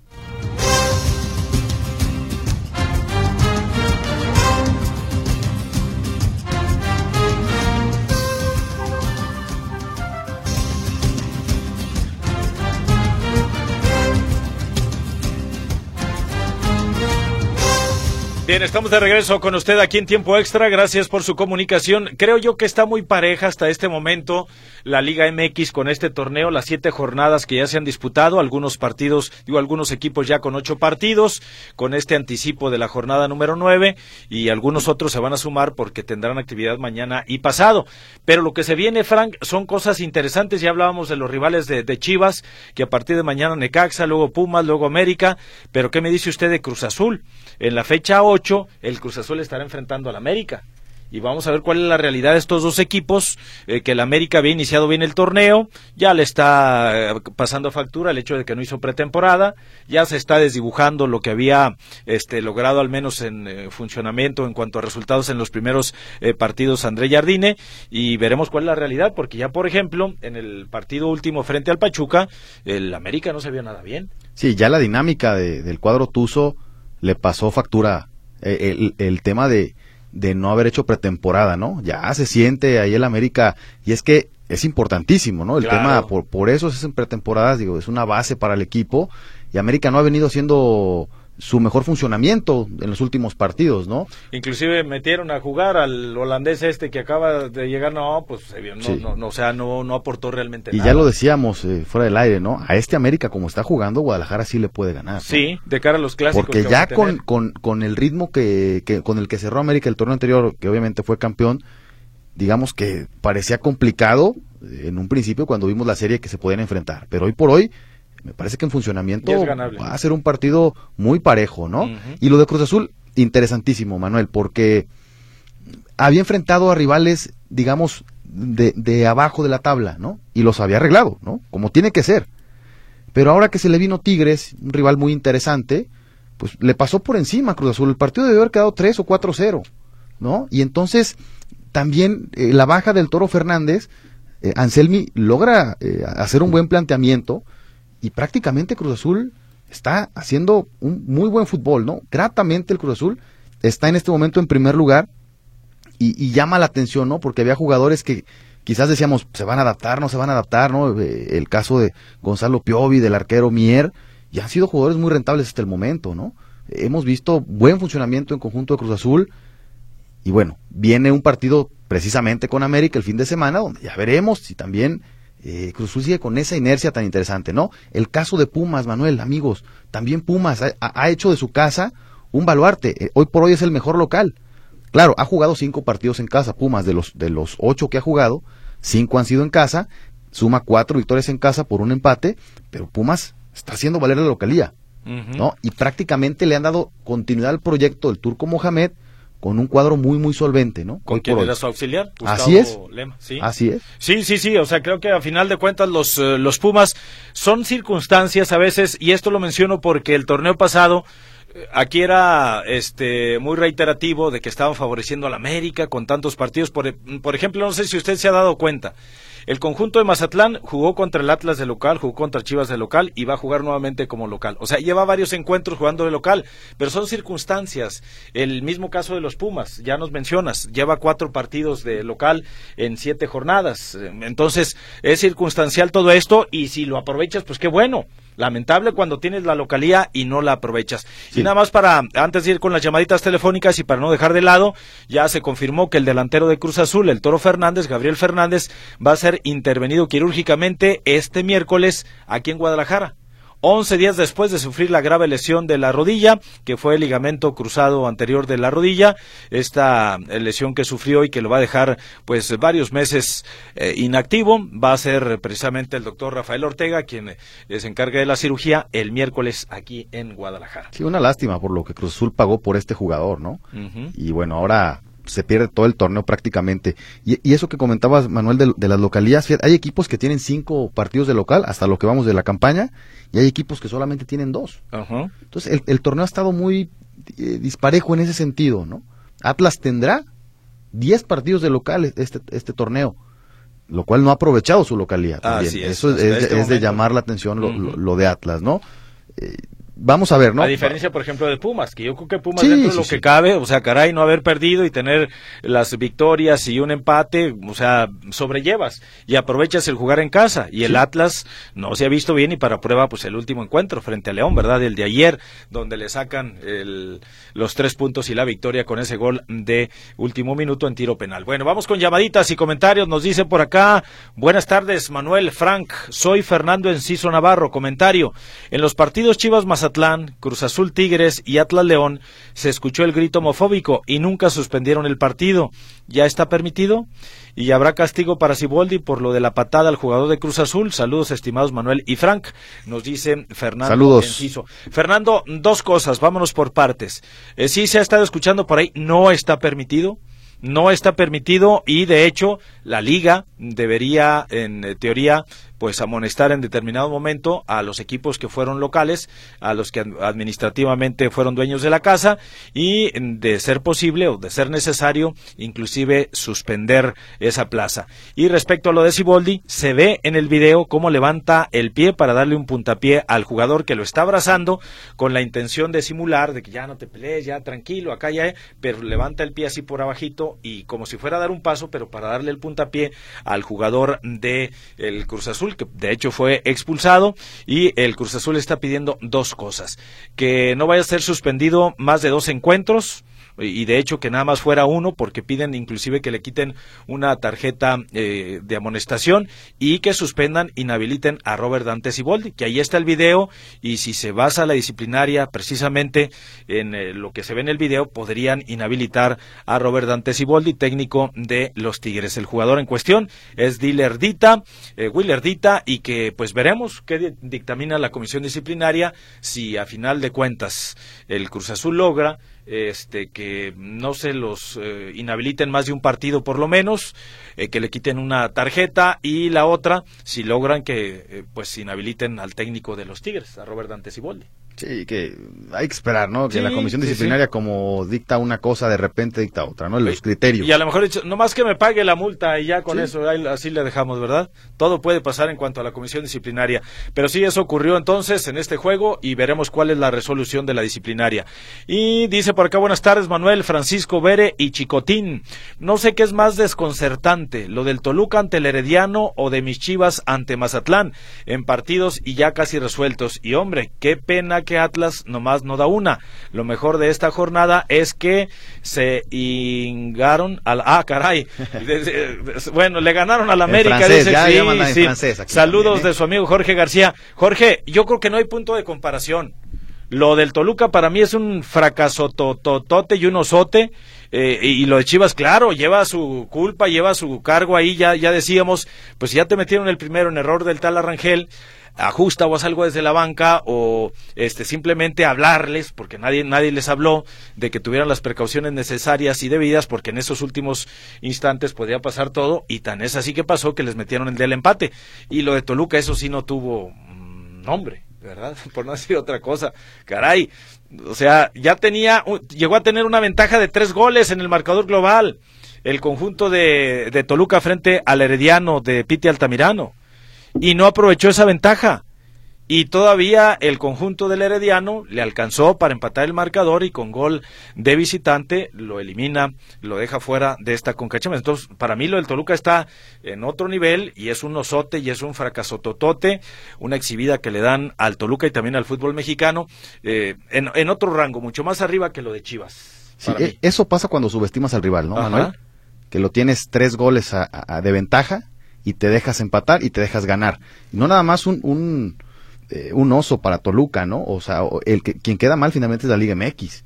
Bien, estamos de regreso con usted aquí en tiempo extra. Gracias por su comunicación. Creo yo que está muy pareja hasta este momento la Liga MX con este torneo, las siete jornadas que ya se han disputado, algunos partidos, digo, algunos equipos ya con ocho partidos, con este anticipo de la jornada número nueve y algunos otros se van a sumar porque tendrán actividad mañana y pasado. Pero lo que se viene, Frank, son cosas interesantes. Ya hablábamos de los rivales de, de Chivas, que a partir de mañana Necaxa, luego Pumas, luego América. Pero ¿qué me dice usted de Cruz Azul? En la fecha 8, el Cruz Azul estará enfrentando al América. Y vamos a ver cuál es la realidad de estos dos equipos, eh, que el América había iniciado bien el torneo, ya le está eh, pasando factura el hecho de que no hizo pretemporada, ya se está desdibujando lo que había este, logrado al menos en eh, funcionamiento en cuanto a resultados en los primeros partidos André Jardine, y veremos cuál es la realidad, porque ya por ejemplo, en el partido último frente al Pachuca, el América no se vio nada bien. Sí, ya la dinámica del cuadro Tuzo le pasó factura el, el tema de, de no haber hecho pretemporada, ¿no? Ya se siente ahí el América y es que es importantísimo, ¿no? El tema, por, por eso es en pretemporadas, digo, es una base para el equipo y América no ha venido haciendo su mejor funcionamiento en los últimos partidos, ¿no? Inclusive metieron a jugar al holandés este que acaba de llegar, no, pues no, no, o sea, no, no aportó realmente y nada. Y ya lo decíamos eh, fuera del aire, ¿no? A este América como está jugando, Guadalajara sí le puede ganar. Sí, de cara a los clásicos. Porque ya con, con, con, el ritmo que, que, con el que cerró América el torneo anterior, que obviamente fue campeón, digamos que parecía complicado eh, en un principio cuando vimos la serie que se podían enfrentar, pero hoy por hoy me parece que en funcionamiento va a ser un partido muy parejo, ¿no? Y lo de Cruz Azul, interesantísimo, Manuel, porque había enfrentado a rivales, digamos, de, de, abajo de la tabla, ¿no? Y los había arreglado, ¿no? Como tiene que ser. Pero ahora que se le vino Tigres, un rival muy interesante, pues le pasó por encima a Cruz Azul. El partido debió haber quedado 3 o 4-0, ¿no? Y entonces también eh, la baja del Toro Fernández, eh, Anselmi logra eh, hacer un buen planteamiento y prácticamente Cruz Azul está haciendo un muy buen fútbol, ¿no? Gratamente el Cruz Azul está en este momento en primer lugar y, llama la atención, ¿no? Porque había jugadores que quizás decíamos, se van a adaptar, no se van a adaptar, ¿no? Eh, el caso de Gonzalo Piovi, del arquero Mier, y han sido jugadores muy rentables hasta el momento, ¿no? Hemos visto buen funcionamiento en conjunto de Cruz Azul y bueno, viene un partido precisamente con América el fin de semana, donde ya veremos si también eh, Cruz Azul sigue con esa inercia tan interesante, ¿no? El caso de Pumas, Manuel, amigos, también Pumas ha, hecho de su casa un baluarte. Eh, hoy por hoy es el mejor local. Claro, ha jugado cinco partidos en casa, Pumas, de los, de los ocho que ha jugado, cinco han sido en casa, suma cuatro victorias en casa por un empate, pero Pumas está haciendo valer la localía, ¿no? Y prácticamente le han dado continuidad al proyecto del Turco Mohamed, con un cuadro muy, muy solvente, ¿no? ¿Con quién era su auxiliar? Así es. ¿sí? Así es. Sí, sí, sí. O sea, creo que a final de cuentas los, eh, los Pumas son circunstancias a veces, y esto lo menciono porque el torneo pasado eh, aquí era este muy reiterativo de que estaban favoreciendo a la América con tantos partidos. Por, por ejemplo, no sé si usted se ha dado cuenta. El conjunto de Mazatlán jugó contra el Atlas de local, jugó contra Chivas de local y va a jugar nuevamente como local. O sea, lleva varios encuentros jugando de local, pero son circunstancias. El mismo caso de los Pumas, ya nos mencionas, lleva cuatro partidos de local en siete jornadas. Entonces, es circunstancial todo esto y si lo aprovechas, pues qué bueno. Lamentable cuando tienes la localía y no la aprovechas. Y nada más para, antes de ir con las llamaditas telefónicas y para no dejar de lado, ya se confirmó que el delantero de Cruz Azul, el Toro Fernández, Gabriel Fernández, va a ser intervenido quirúrgicamente este miércoles aquí en Guadalajara. 11 días después de sufrir la grave lesión de la rodilla, que fue el ligamento cruzado anterior de la rodilla, esta lesión que sufrió y que lo va a dejar pues varios meses eh, inactivo, va a ser precisamente el doctor Rafael Ortega quien eh, se encargue de la cirugía el miércoles aquí en Guadalajara. Sí, una lástima por lo que Cruz Azul pagó por este jugador, ¿no? Y bueno, ahora se pierde todo el torneo prácticamente. Y, eso que comentabas, Manuel, de, las localidades, hay equipos que tienen cinco partidos de local, hasta lo que vamos de la campaña, y hay equipos que solamente tienen dos. Entonces, el, torneo ha estado muy eh, disparejo en ese sentido, ¿no? Atlas tendrá diez partidos de local este, este torneo, lo cual no ha aprovechado su localidad. También. Eso es, este de llamar la atención lo, de Atlas, ¿no? Eh, vamos a ver, ¿no? A diferencia, por ejemplo, de Pumas, que yo creo que Pumas dentro de lo que cabe, o sea, caray, no haber perdido y tener las victorias y un empate, o sea, sobrellevas y aprovechas el jugar en casa. Y el Atlas no se ha visto bien y para prueba, pues el último encuentro frente a León, ¿verdad? El de ayer, donde le sacan el, los tres puntos y la victoria con ese gol de último minuto en tiro penal. Bueno, vamos con llamaditas y comentarios. Nos dice por acá, buenas tardes, Manuel Frank, soy Fernando Enciso Navarro. Comentario, en los partidos Chivas más Mazatlán, Cruz Azul Tigres y Atlas León se escuchó el grito homofóbico y nunca suspendieron el partido. ¿Ya está permitido? Y habrá castigo para Siboldi por lo de la patada al jugador de Cruz Azul. Saludos, estimados Manuel y Frank, nos dice Fernando Saludos. Fernando, dos cosas, vámonos por partes. Eh, sí se ha estado escuchando por ahí, no está permitido no está permitido y de hecho la liga debería en eh, teoría pues amonestar en determinado momento a los equipos que fueron locales, a los que administrativamente fueron dueños de la casa y de ser posible o de ser necesario inclusive suspender esa plaza. Y respecto a lo de Siboldi, se ve en el video cómo levanta el pie para darle un puntapié al jugador que lo está abrazando con la intención de simular de que ya no te pelees, ya tranquilo, acá ya, pero levanta el pie así por abajito y como si fuera a dar un paso, pero para darle el puntapié al jugador de el Cruz Azul que de hecho fue expulsado, y el Cruz Azul está pidiendo dos cosas, que no vaya a ser suspendido más de dos encuentros, y de hecho que nada más fuera uno porque piden inclusive que le quiten una tarjeta eh, de amonestación y que suspendan, inhabiliten a Robert Dante Siboldi, que ahí está el video y si se basa la disciplinaria precisamente en eh, lo que se ve en el video, podrían inhabilitar a Robert Dante Siboldi, técnico de los Tigres. El jugador en cuestión es Diller Dita, eh, Willer Dita, y que pues veremos qué dictamina la comisión disciplinaria si a final de cuentas el Cruz Azul logra este que no se los eh, inhabiliten más de un partido por lo menos, eh, que le quiten una tarjeta y la otra si logran que eh, pues inhabiliten al técnico de los Tigres, a Robert Dante Ciboldi. Sí, que hay que esperar, ¿no? Que la comisión disciplinaria como dicta una cosa, de repente dicta otra, ¿no? Los criterios. Y a lo mejor dicho, más que me pague la multa y ya con eso, así le dejamos, ¿verdad? Todo puede pasar en cuanto a la comisión disciplinaria. Pero sí, eso ocurrió entonces en este juego y veremos cuál es la resolución de la disciplinaria. Y dice por acá, buenas tardes, Manuel, Francisco Bere y Chicotín. No sé qué es más desconcertante, lo del Toluca ante el Herediano o de mis Chivas ante Mazatlán, en partidos y ya casi resueltos. Y hombre, qué pena que Atlas nomás no da una. Lo mejor de esta jornada es que se ingaron al ah caray. (laughs) bueno, le ganaron al América Saludos de su amigo Jorge García. Jorge, yo creo que no hay punto de comparación. Lo del Toluca para mí es un fracaso tototote y un osote. Eh, y lo de Chivas, claro, lleva su culpa, lleva su cargo ahí, ya, ya decíamos, pues ya te metieron el primero en error del tal Arrangel, ajusta o haz algo desde la banca o este simplemente hablarles porque nadie nadie les habló de que tuvieran las precauciones necesarias y debidas porque en esos últimos instantes podía pasar todo y tan es así que pasó que les metieron el del empate y lo de Toluca eso sí no tuvo nombre ¿verdad? (laughs) Por no decir otra cosa. Caray, o sea, ya tenía, llegó a tener una ventaja de tres goles en el marcador global. El conjunto de, de Toluca frente al Herediano de Piti Altamirano y no aprovechó esa ventaja. Y todavía el conjunto del Herediano le alcanzó para empatar el marcador y con gol de visitante lo elimina, lo deja fuera de esta concachama. Entonces, para mí lo del Toluca está en otro nivel y es un osote y es un fracaso totote, una exhibida que le dan al Toluca y también al fútbol mexicano eh, en, otro rango, mucho más arriba que lo de Chivas. Sí, e, eso pasa cuando subestimas al rival, ¿no, Manuel? Que lo tienes tres goles de ventaja y te dejas empatar y te dejas ganar. No nada más un, eh, un oso para Toluca, ¿no? O sea, el que, quien queda mal finalmente es la Liga MX.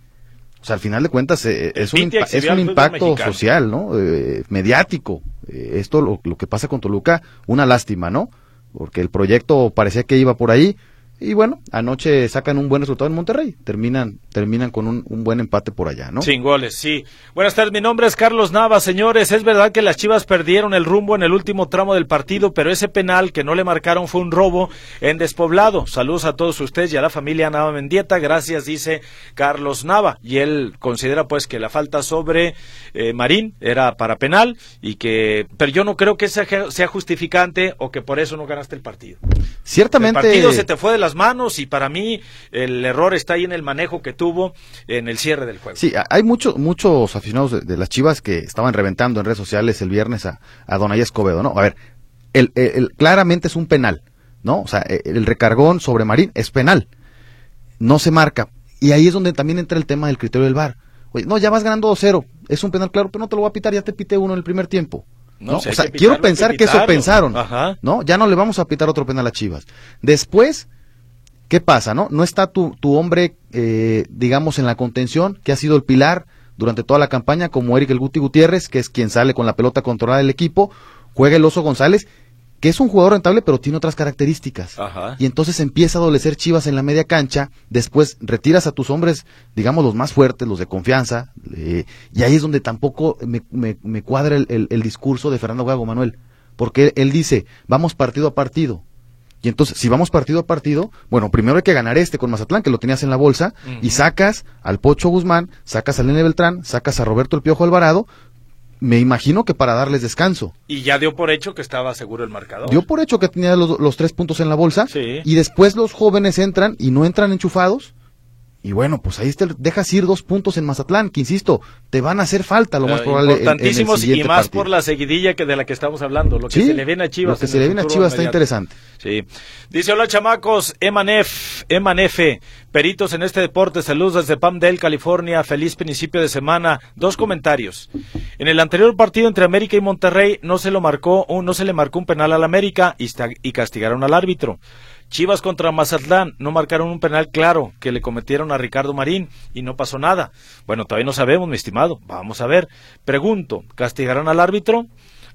O sea, al final de cuentas eh, es, un, es un impacto social, ¿no? Eh, mediático. esto, lo, lo que pasa con Toluca, una lástima, ¿no? Porque el proyecto parecía que iba por ahí, y bueno, anoche sacan un buen resultado en Monterrey. Terminan, terminan con un, buen empate por allá, ¿no? Sin goles, sí. Buenas tardes, mi nombre es Carlos Nava, señores. Es verdad que las Chivas perdieron el rumbo en el último tramo del partido, pero ese penal que no le marcaron fue un robo en despoblado. Saludos a todos ustedes y a la familia Nava Mendieta. Gracias, dice Carlos Nava. Y él considera pues que la falta sobre eh, Marín era para penal y que, pero yo no creo que sea, sea justificante o que por eso no ganaste el partido. Ciertamente. El partido se te fue de la manos y para mí el error está ahí en el manejo que tuvo en el cierre del juego. Sí, hay muchos muchos aficionados de, las Chivas que estaban reventando en redes sociales el viernes a, a Donay Escobedo, ¿no? A ver, el, el, claramente es un penal, ¿no? O sea, e, el recargón sobre Marín es penal, no se marca. Y ahí es donde también entra el tema del criterio del VAR. Oye, no, ya vas ganando 2-0, es un penal claro, pero no te lo voy a pitar, ya te pité uno en el primer tiempo. ¿no? o sea, quiero pensar que, eso pensaron, ¿no? Ya no le vamos a pitar otro penal a Chivas. Después, ¿qué pasa, no? No está tu, tu hombre, eh, digamos, en la contención, que ha sido el pilar durante toda la campaña, como Eric El Guti Gutiérrez, que es quien sale con la pelota controlada del equipo, juega el Oso González, que es un jugador rentable, pero tiene otras características. Y entonces empieza a adolecer Chivas en la media cancha, después retiras a tus hombres, digamos, los más fuertes, los de confianza, eh, y ahí es donde tampoco me, me, cuadra el, el, discurso de Fernando Gago Manuel, porque él, dice, vamos partido a partido. Y entonces, si vamos partido a partido, bueno, primero hay que ganar este con Mazatlán, que lo tenías en la bolsa, y sacas al Pocho Guzmán, sacas a Lene Beltrán, sacas a Roberto el Piojo Alvarado, me imagino que para darles descanso. Y ya dio por hecho que estaba seguro el marcador. Dio por hecho que tenía los, tres puntos en la bolsa. Y después los jóvenes entran y no entran enchufados. Y bueno, pues ahí te dejas ir dos puntos en Mazatlán, que insisto, te van a hacer falta lo más probable. Importantísimos y más por la seguidilla que de la que estamos hablando. Lo que se le viene a Chivas. Lo que se le viene a Chivas está interesante. Sí. Dice, hola chamacos, Emanef, Emanefe, peritos en este deporte, saludos desde Palmdale, California, feliz principio de semana. Dos comentarios. En el anterior partido entre América y Monterrey no se lo marcó, no se le marcó un penal al América y, y castigaron al árbitro. Chivas contra Mazatlán no marcaron un penal claro que le cometieron a Ricardo Marín y no pasó nada. Bueno, todavía no sabemos, mi estimado. Vamos a ver. Pregunto, ¿castigarán al árbitro?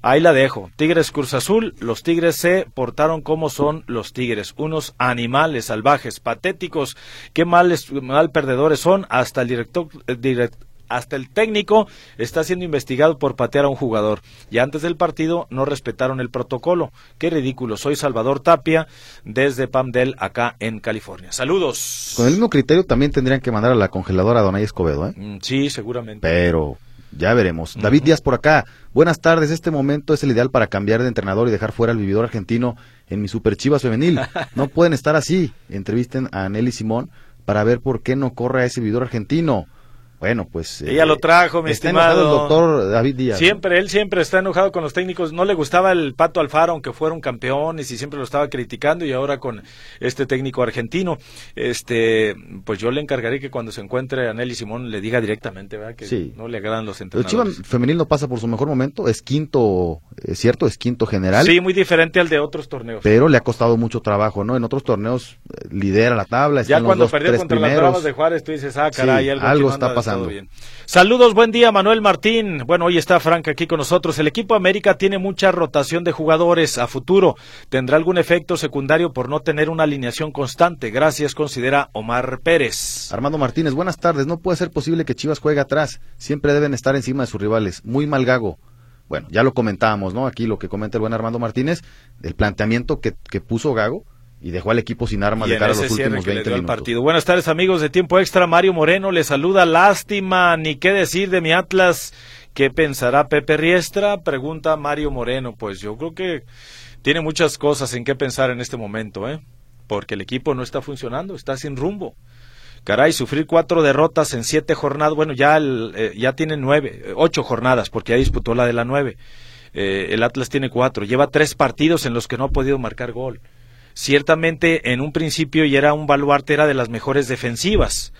Ahí la dejo. Tigres Cruz Azul, los Tigres se portaron como son los Tigres, unos animales salvajes, patéticos, qué mal, mal perdedores son, hasta el director, eh, hasta el técnico está siendo investigado por patear a un jugador. Y antes del partido no respetaron el protocolo. Qué ridículo. Soy Salvador Tapia desde Pamdel, acá en California. Saludos. Con el mismo criterio también tendrían que mandar a la congeladora a Donay Escobedo, ¿eh? Mm, sí, seguramente. Pero ya veremos. David Díaz por acá. Buenas tardes. Este momento es el ideal para cambiar de entrenador y dejar fuera al vividor argentino en mi Super Chivas femenil. (laughs) No pueden estar así. Entrevisten a Nelly Simón para ver por qué no corre a ese vividor argentino. Bueno, pues. Ella lo trajo, mi está estimado. el doctor David Díaz. Siempre, él siempre está enojado con los técnicos. No le gustaba el Pato Alfaro, aunque fueron campeones y siempre lo estaba criticando. Y ahora con este técnico argentino, este, pues yo le encargaré que cuando se encuentre a Nelly Simón le diga directamente, ¿verdad? Que no le agradan los entrenadores. El Chivas femenil no pasa por su mejor momento. Es quinto, es cierto, es quinto general. Sí, muy diferente al de otros torneos. Pero le ha costado mucho trabajo, ¿no? En otros torneos eh, lidera la tabla. Ya cuando perdió contra las Bravas de Juárez, tú dices, ah, caray, algo está pasando. Saludos, buen día, Manuel Martín. Bueno, hoy está Frank aquí con nosotros. El equipo América tiene mucha rotación de jugadores a futuro. ¿Tendrá algún efecto secundario por no tener una alineación constante? Gracias, considera Omar Pérez. Armando Martínez, buenas tardes. No puede ser posible que Chivas juegue atrás. Siempre deben estar encima de sus rivales. Muy mal gago. Bueno, ya lo comentábamos, ¿no? Aquí lo que comenta el buen Armando Martínez, el planteamiento que, que puso Gago y dejó al equipo sin armas de cara a los últimos 20 minutos. Partido. Buenas tardes amigos de Tiempo Extra, Mario Moreno le saluda, lástima, ni qué decir de mi Atlas, ¿qué pensará Pepe Riestra? Pregunta Mario Moreno, pues yo creo que tiene muchas cosas en qué pensar en este momento, ¿eh? Porque el equipo no está funcionando, está sin rumbo. Caray, sufrir cuatro derrotas en siete jornadas, bueno, ya, eh, ya tiene nueve, ocho jornadas, porque ya disputó la de la nueve. Eh, el Atlas tiene cuatro, lleva tres partidos en los que no ha podido marcar gol ciertamente en un principio y era un baluarte, era de las mejores defensivas.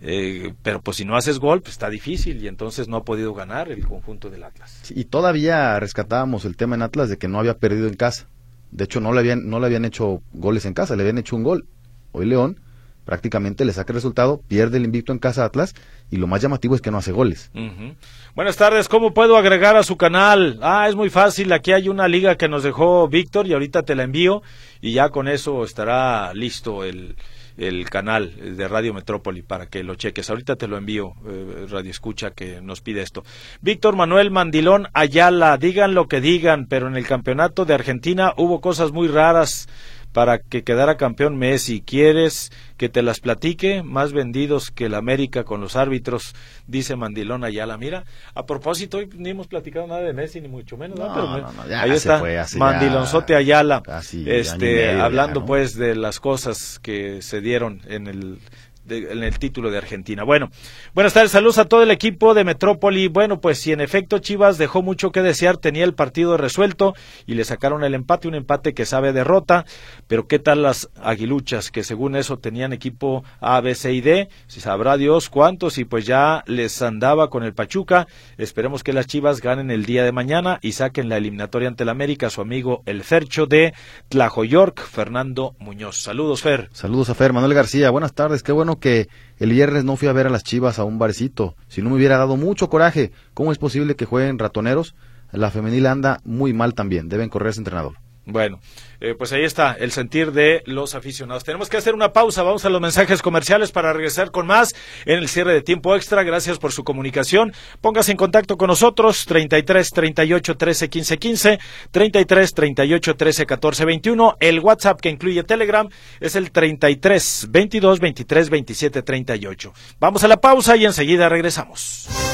Eh, pero pues si no haces gol, pues está difícil y entonces no ha podido ganar el conjunto del Atlas. y todavía rescatábamos el tema en Atlas de que no había perdido en casa. De hecho, no le habían, no le habían hecho goles en casa, le habían hecho un gol. Hoy León prácticamente le saca el resultado, pierde el invicto en casa Atlas y lo más llamativo es que no hace goles. Buenas tardes, ¿cómo puedo agregar a su canal? Ah, es muy fácil, aquí hay una liga que nos dejó Víctor y ahorita te la envío y ya con eso estará listo el, el canal de Radio Metrópoli para que lo cheques. Ahorita te lo envío, eh, Radio Escucha, que nos pide esto. Víctor Manuel Mandilón Ayala, digan lo que digan, pero en el campeonato de Argentina hubo cosas muy raras para que quedara campeón Messi. ¿Quieres que te las platique? Más vendidos que el América con los árbitros, dice Mandilón Ayala. Mira, a propósito, hoy ni hemos platicado nada de Messi, ni mucho menos. ahí está, Mandilonzote Ayala, este, hablando pues de las cosas que se dieron en el en el título de Argentina. Bueno, buenas tardes, saludos a todo el equipo de Metrópoli. Bueno, pues si en efecto Chivas dejó mucho que desear, tenía el partido resuelto y le sacaron el empate, un empate que sabe derrota, pero ¿qué tal las aguiluchas que según eso tenían equipo A, B, C y D? Si sabrá Dios cuántos y pues ya les andaba con el Pachuca. Esperemos que las Chivas ganen el día de mañana y saquen la eliminatoria ante el América, su amigo el Fercho de Tlajoyork, Fernando Muñoz. Saludos, Fer. Saludos a Fer, Manuel García. Buenas tardes, qué bueno que el viernes no fui a ver a las Chivas a un barecito. Si no me hubiera dado mucho coraje, ¿cómo es posible que jueguen ratoneros? La femenil anda muy mal también. Deben correr ese entrenador. Bueno, eh, pues ahí está el sentir de los aficionados. Tenemos que hacer una pausa, vamos a los mensajes comerciales para regresar con más en el cierre de tiempo extra. Gracias por su comunicación. Póngase en contacto con nosotros 33 38 13 15 15, 33 38 13 14 21. El WhatsApp que incluye Telegram es el 33 22 23 27 38. Vamos a la pausa y enseguida regresamos.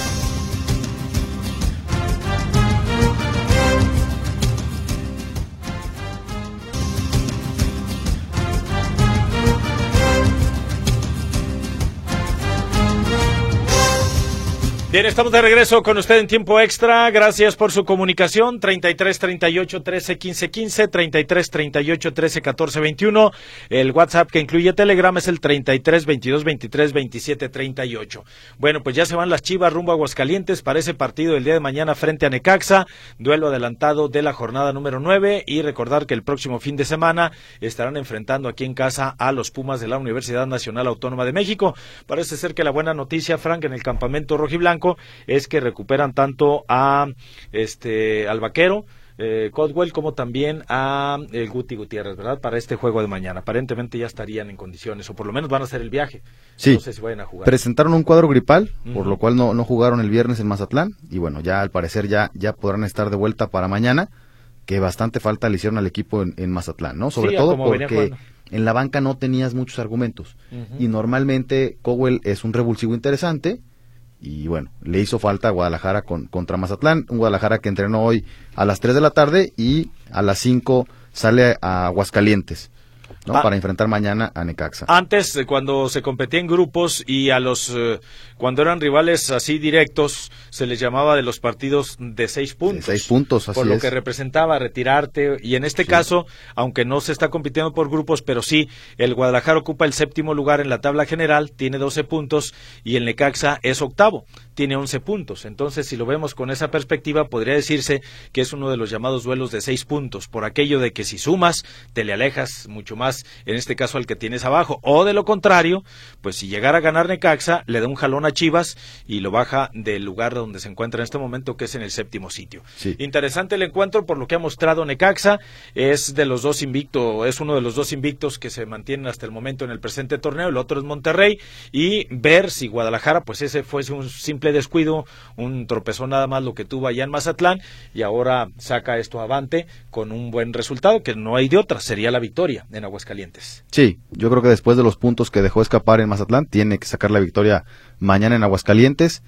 Bien, estamos de regreso con usted en tiempo extra. Gracias por su comunicación. 33 38 13 15 15, 33 38 13 14 21. El WhatsApp que incluye Telegram es el 33 22 23 27 38. Bueno, pues ya se van las chivas rumbo a Aguascalientes para ese partido el día de mañana frente a Necaxa. Duelo adelantado de la jornada número 9. Y recordar que el próximo fin de semana estarán enfrentando aquí en casa a los Pumas de la Universidad Nacional Autónoma de México. Parece ser que la buena noticia, Frank, en el campamento rojiblanco es que recuperan tanto a este al vaquero eh, Codwell como también a el Guti Gutiérrez, ¿verdad? Para este juego de mañana. Aparentemente ya estarían en condiciones, o por lo menos van a hacer el viaje. Sí. Presentaron un cuadro gripal, por lo cual no, no jugaron el viernes en Mazatlán. Y bueno, ya al parecer ya, ya podrán estar de vuelta para mañana, que bastante falta le hicieron al equipo en, Mazatlán, ¿no? Sobre todo porque en la banca no tenías muchos argumentos. Y normalmente Cowell es un revulsivo interesante y bueno, le hizo falta a Guadalajara con, contra Mazatlán, un Guadalajara que entrenó hoy a las 3 de la tarde y a las 5 sale a Aguascalientes. ¿No? Ah. para enfrentar mañana a Necaxa. Antes, cuando se competía en grupos y a los eh, cuando eran rivales así directos, se les llamaba de los partidos de seis puntos. De seis puntos, así Por lo que representaba retirarte. Y en este caso, aunque no se está compitiendo por grupos, pero sí, el Guadalajara ocupa el séptimo lugar en la tabla general, tiene 12 puntos, y el Necaxa es octavo, tiene 11 puntos. Entonces, si lo vemos con esa perspectiva, podría decirse que es uno de los llamados duelos de seis puntos, por aquello de que si sumas, te le alejas mucho más, en este caso al que tienes abajo. O de lo contrario, pues si llegara a ganar Necaxa, le da un jalón a Chivas y lo baja del lugar donde se encuentra en este momento, que es en el séptimo sitio. Interesante el encuentro por lo que ha mostrado Necaxa, es de los dos invictos, es uno de los dos invictos que se mantienen hasta el momento en el presente torneo, el otro es Monterrey, y ver si Guadalajara, pues ese fuese un simple descuido, un tropezón nada más lo que tuvo allá en Mazatlán, y ahora saca esto avante con un buen resultado, que no hay de otra, sería la victoria en Aguascalientes. Sí, yo creo que después de los puntos que dejó escapar en Mazatlán, tiene que sacar la victoria mañana en Aguascalientes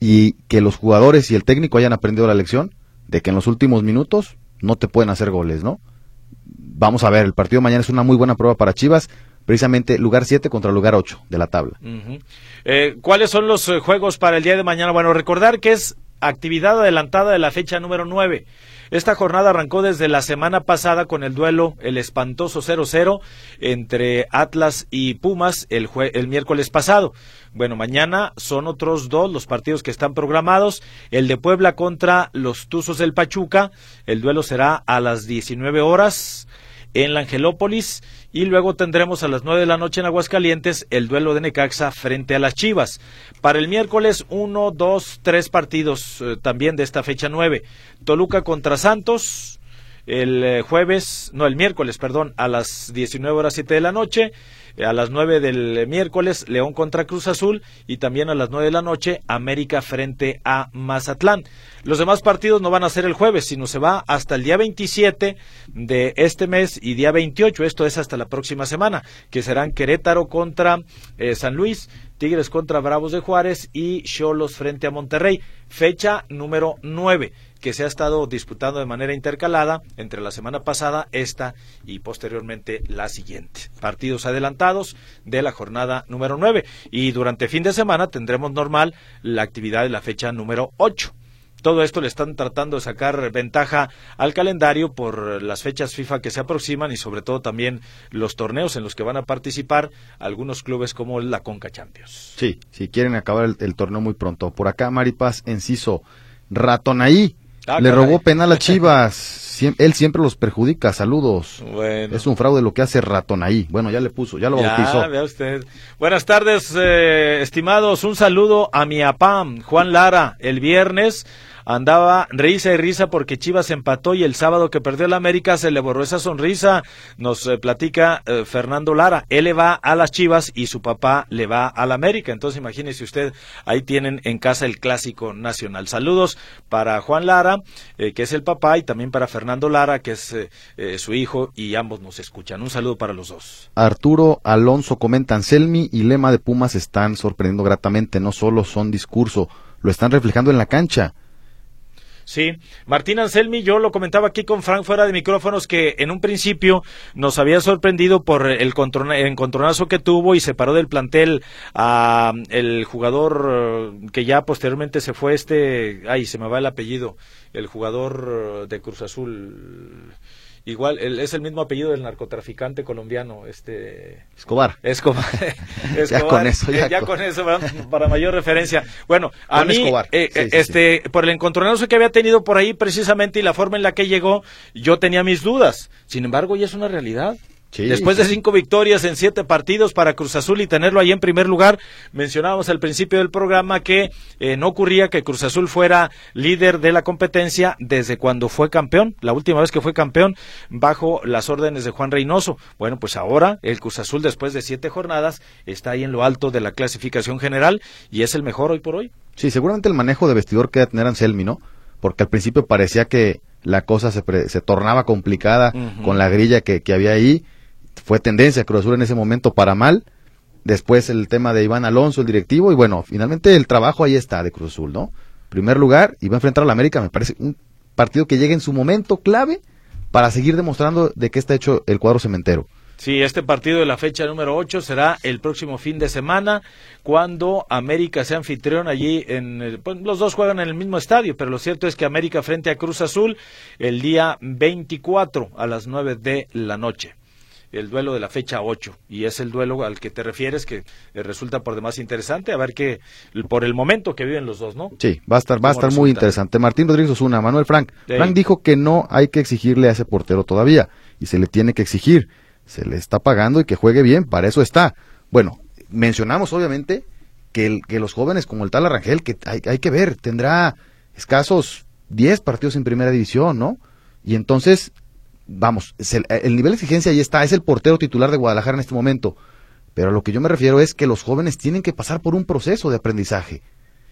y que los jugadores y el técnico hayan aprendido la lección de que en los últimos minutos no te pueden hacer goles, ¿no? Vamos a ver, el partido de mañana es una muy buena prueba para Chivas, precisamente lugar 7 contra lugar 8 de la tabla. Eh, ¿Cuáles son los eh, juegos para el día de mañana? Bueno, recordar que es actividad adelantada de la fecha número 9. Esta jornada arrancó desde la semana pasada con el duelo, el espantoso 0-0 entre Atlas y Pumas el, el miércoles pasado. Bueno, mañana son otros dos los partidos que están programados. El de Puebla contra los Tuzos del Pachuca. El duelo será a las 19 horas en la Angelópolis y luego tendremos a las nueve de la noche en Aguascalientes el duelo de Necaxa frente a las Chivas. Para el miércoles, uno, dos, tres partidos eh, también de esta fecha nueve. Toluca contra Santos, el eh, jueves, no, el miércoles, perdón, a las 19 horas 7 de la noche. Eh, a las 9 del miércoles, León contra Cruz Azul y también a las 9 de la noche, América frente a Mazatlán. Los demás partidos no van a ser el jueves, sino se va hasta el día 27 de este mes y día 28, esto es hasta la próxima semana, que serán Querétaro contra eh, San Luis, Tigres contra Bravos de Juárez y Cholos frente a Monterrey. Fecha número 9 que se ha estado disputando de manera intercalada entre la semana pasada, esta y posteriormente la siguiente. Partidos adelantados de la jornada número 9 y durante fin de semana tendremos normal la actividad de la fecha número 8. Todo esto le están tratando de sacar ventaja al calendario por las fechas FIFA que se aproximan y sobre todo también los torneos en los que van a participar algunos clubes como la Conca Champions. Sí, si quieren acabar el, el torneo muy pronto. Por acá Maripaz Enciso, Ratonaí Ah, Le robó penal a (laughs) Chivas. él siempre los perjudica. Saludos. Es un fraude lo que hace Ratón ahí. Bueno, ya le puso, ya lo bautizó. usted. Buenas tardes, eh, estimados. Un saludo a mi apam, Juan Lara, el viernes andaba risa y risa porque Chivas empató y el sábado que perdió el América se le borró esa sonrisa. Nos eh, platica eh, Fernando Lara. Él le va a las Chivas y su papá le va al América. Entonces imagínese usted, ahí tienen en casa el clásico nacional. Saludos para Juan Lara, eh, que es el papá, y también para Fernando Lara, que es su hijo, y ambos nos escuchan. Un saludo para los dos. Arturo Alonso comentan, Selmi y Lema de Pumas están sorprendiendo gratamente. No solo son discurso, lo están reflejando en la cancha. Sí, Martín Anselmi, yo lo comentaba aquí con Frank fuera de micrófonos que en un principio nos había sorprendido por el, encontronazo que tuvo y separó del plantel a el jugador eh, que ya posteriormente se fue este, ay, se me va el apellido, el jugador de Cruz Azul igual es el mismo apellido del narcotraficante colombiano este Escobar. Escobar, (laughs) ya con eso ya, con... eso para mayor referencia. Bueno a mí eh, este por el encontronazo que había tenido por ahí precisamente y la forma en la que llegó yo tenía mis dudas. Sin embargo ya es una realidad Después de cinco victorias en siete partidos para Cruz Azul y tenerlo ahí en primer lugar, mencionábamos al principio del programa que eh, no ocurría que Cruz Azul fuera líder de la competencia desde cuando fue campeón, la última vez que fue campeón bajo las órdenes de Juan Reynoso. Bueno, pues ahora el Cruz Azul después de siete jornadas está ahí en lo alto de la clasificación general y es el mejor hoy por hoy. Sí, seguramente el manejo de vestidor que tener Anselmi, ¿no? Porque al principio parecía que la cosa se, se tornaba complicada con la grilla que, que había ahí fue tendencia Cruz Azul en ese momento para mal. Después el tema de Iván Alonso, el directivo, y bueno, finalmente el trabajo ahí está de Cruz Azul, ¿no? Primer lugar, y va a enfrentar a la América, me parece un partido que llegue en su momento clave para seguir demostrando de qué está hecho el cuadro cementero. Sí, este partido de la fecha número 8 será el próximo fin de semana cuando América sea anfitrión allí en pues, los dos juegan en el mismo estadio, pero lo cierto es que América frente a Cruz Azul el día 24 a las 9 de la noche el duelo de la fecha 8 y es el duelo al que te refieres que eh, resulta por demás interesante a ver qué por el momento que viven los dos, ¿no? Sí, va a estar va a estar muy interesante. Martín Rodríguez Osuna, Manuel Frank. Frank dijo que no hay que exigirle a ese portero todavía y se le tiene que exigir. Se le está pagando y que juegue bien, para eso está. Bueno, mencionamos obviamente que, el, que los jóvenes como el tal Arrangel, que hay, hay que ver, tendrá escasos 10 partidos en primera división, ¿no? Y entonces vamos, el, nivel de exigencia ahí está, es el portero titular de Guadalajara en este momento. Pero a lo que yo me refiero es que los jóvenes tienen que pasar por un proceso de aprendizaje.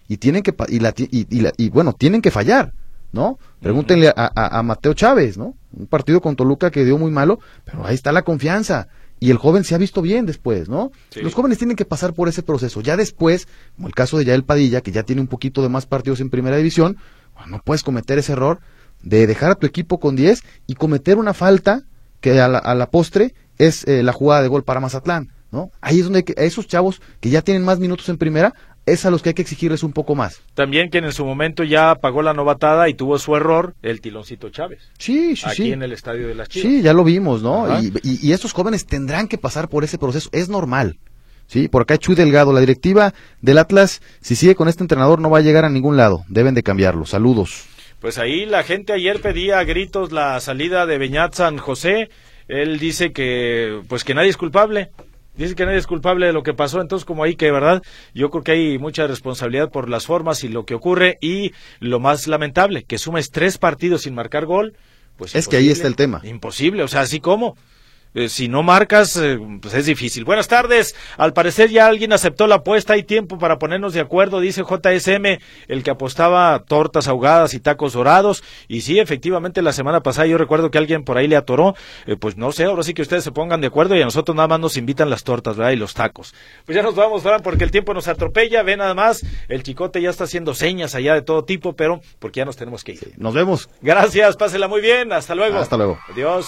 Y tienen que, y, la, y, bueno, tienen que fallar, ¿no? Pregúntenle a, Mateo Chávez, ¿no? Un partido con Toluca que dio muy malo, pero ahí está la confianza. Y el joven se ha visto bien después, ¿no? Los jóvenes tienen que pasar por ese proceso. Ya después, como el caso de Yael Padilla, que ya tiene un poquito de más partidos en primera división, no puedes cometer ese error de dejar a tu equipo con 10 y cometer una falta que a la, postre es eh, la jugada de gol para Mazatlán, ¿no? Ahí es donde a esos chavos que ya tienen más minutos en primera, es a los que hay que exigirles un poco más. También quien en su momento ya pagó la novatada y tuvo su error, el Tiloncito Chávez. Sí, sí, aquí sí. en el estadio de las Chivas. Sí, ya lo vimos, ¿no? Ajá. Y, y- y estos jóvenes tendrán que pasar por ese proceso, es normal. Sí, por acá Chuy Delgado, la directiva del Atlas, si sigue con este entrenador no va a llegar a ningún lado, deben de cambiarlo. Saludos. Pues ahí la gente ayer pedía a gritos la salida de Beñat San José. Él dice que, pues que nadie es culpable. Dice que nadie es culpable de lo que pasó, entonces como ahí que, ¿verdad? Yo creo que hay mucha responsabilidad por las formas y lo que ocurre y lo más lamentable, que sumes tres partidos sin marcar gol. Pues Es que ahí está el tema. Imposible, o sea, así como. Eh, si no marcas, eh, pues es difícil. Buenas tardes. Al parecer ya alguien aceptó la apuesta. Hay tiempo para ponernos de acuerdo, dice JSM, el que apostaba tortas ahogadas y tacos dorados. Y sí, efectivamente, la semana pasada yo recuerdo que alguien por ahí le atoró. Eh, pues no sé, ahora sí que ustedes se pongan de acuerdo y a nosotros nada más nos invitan las tortas, ¿verdad? Y los tacos. Pues ya nos vamos, Fran, porque el tiempo nos atropella. Ve nada más, el chicote ya está haciendo señas allá de todo tipo, pero porque ya nos tenemos que ir. Nos vemos. Gracias, pásela muy bien. Hasta luego. Hasta luego. Adiós.